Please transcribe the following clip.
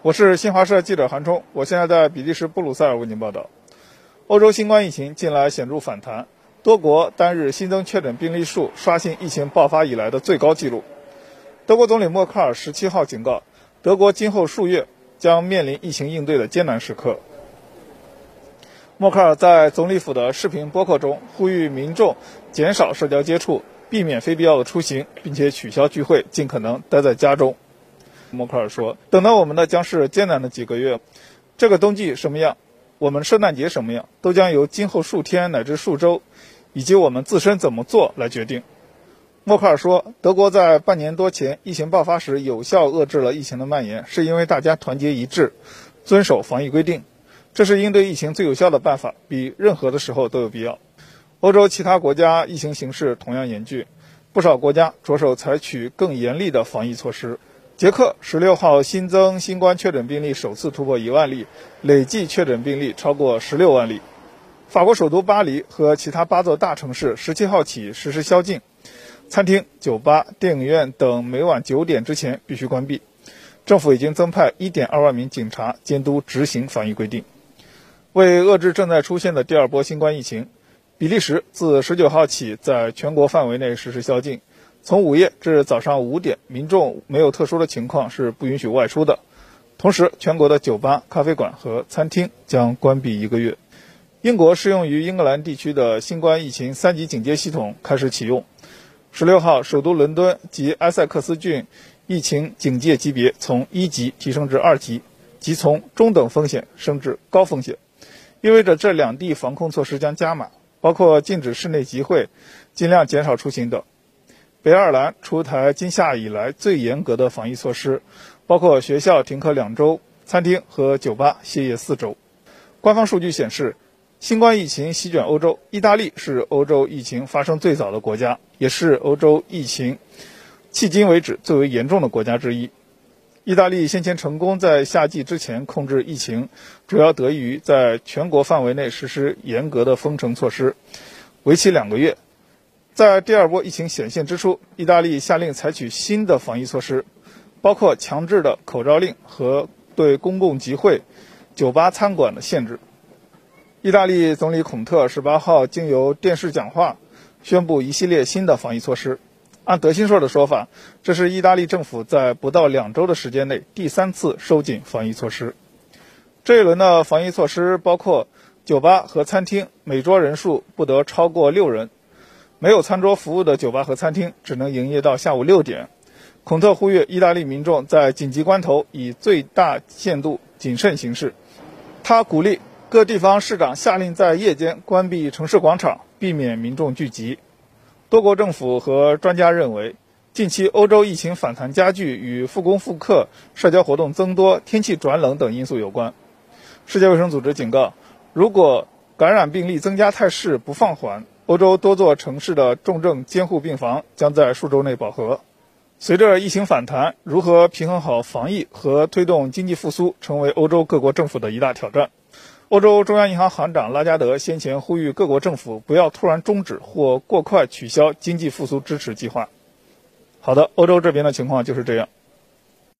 我是新华社记者韩冲，我现在在比利时布鲁塞尔为您报道。欧洲新冠疫情近来显著反弹，多国单日新增确诊病例数刷新疫情爆发以来的最高纪录。德国总理默克尔十七号警告，德国今后数月将面临疫情应对的艰难时刻。默克尔在总理府的视频播客中呼吁民众减少社交接触，避免非必要的出行，并且取消聚会，尽可能待在家中。默克尔说：“等到我们的将是艰难的几个月。这个冬季什么样，我们圣诞节什么样，都将由今后数天乃至数周，以及我们自身怎么做来决定。”默克尔说：“德国在半年多前疫情爆发时有效遏制了疫情的蔓延，是因为大家团结一致，遵守防疫规定。这是应对疫情最有效的办法，比任何的时候都有必要。”欧洲其他国家疫情形势同样严峻，不少国家着手采取更严厉的防疫措施。捷克十六号新增新冠确诊病例首次突破一万例，累计确诊病例超过十六万例。法国首都巴黎和其他八座大城市十七号起实施宵禁，餐厅、酒吧、电影院等每晚九点之前必须关闭。政府已经增派一点二万名警察监督执行防疫规定。为遏制正在出现的第二波新冠疫情，比利时自十九号起在全国范围内实施宵禁。从午夜至早上五点，民众没有特殊的情况是不允许外出的。同时，全国的酒吧、咖啡馆和餐厅将关闭一个月。英国适用于英格兰地区的新冠疫情三级警戒系统开始启用。十六号，首都伦敦及埃塞克斯郡疫情警戒级别从一级提升至二级，即从中等风险升至高风险，意味着这两地防控措施将加码，包括禁止室内集会、尽量减少出行等。北爱尔兰出台今夏以来最严格的防疫措施，包括学校停课两周，餐厅和酒吧歇业四周。官方数据显示，新冠疫情席卷欧洲，意大利是欧洲疫情发生最早的国家，也是欧洲疫情迄今为止最为严重的国家之一。意大利先前成功在夏季之前控制疫情，主要得益于在全国范围内实施严格的封城措施，为期两个月。在第二波疫情显现之初，意大利下令采取新的防疫措施，包括强制的口罩令和对公共集会、酒吧、餐馆的限制。意大利总理孔特十八号经由电视讲话，宣布一系列新的防疫措施。按德新社的说法，这是意大利政府在不到两周的时间内第三次收紧防疫措施。这一轮的防疫措施包括酒吧和餐厅每桌人数不得超过六人。没有餐桌服务的酒吧和餐厅只能营业到下午六点。孔特呼吁意大利民众在紧急关头以最大限度谨慎行事。他鼓励各地方市长下令在夜间关闭城市广场，避免民众聚集。多国政府和专家认为，近期欧洲疫情反弹加剧与复工复课、社交活动增多、天气转冷等因素有关。世界卫生组织警告，如果感染病例增加态势不放缓，欧洲多座城市的重症监护病房将在数周内饱和。随着疫情反弹，如何平衡好防疫和推动经济复苏，成为欧洲各国政府的一大挑战。欧洲中央银行行长拉加德先前呼吁各国政府不要突然终止或过快取消经济复苏支持计划。好的，欧洲这边的情况就是这样。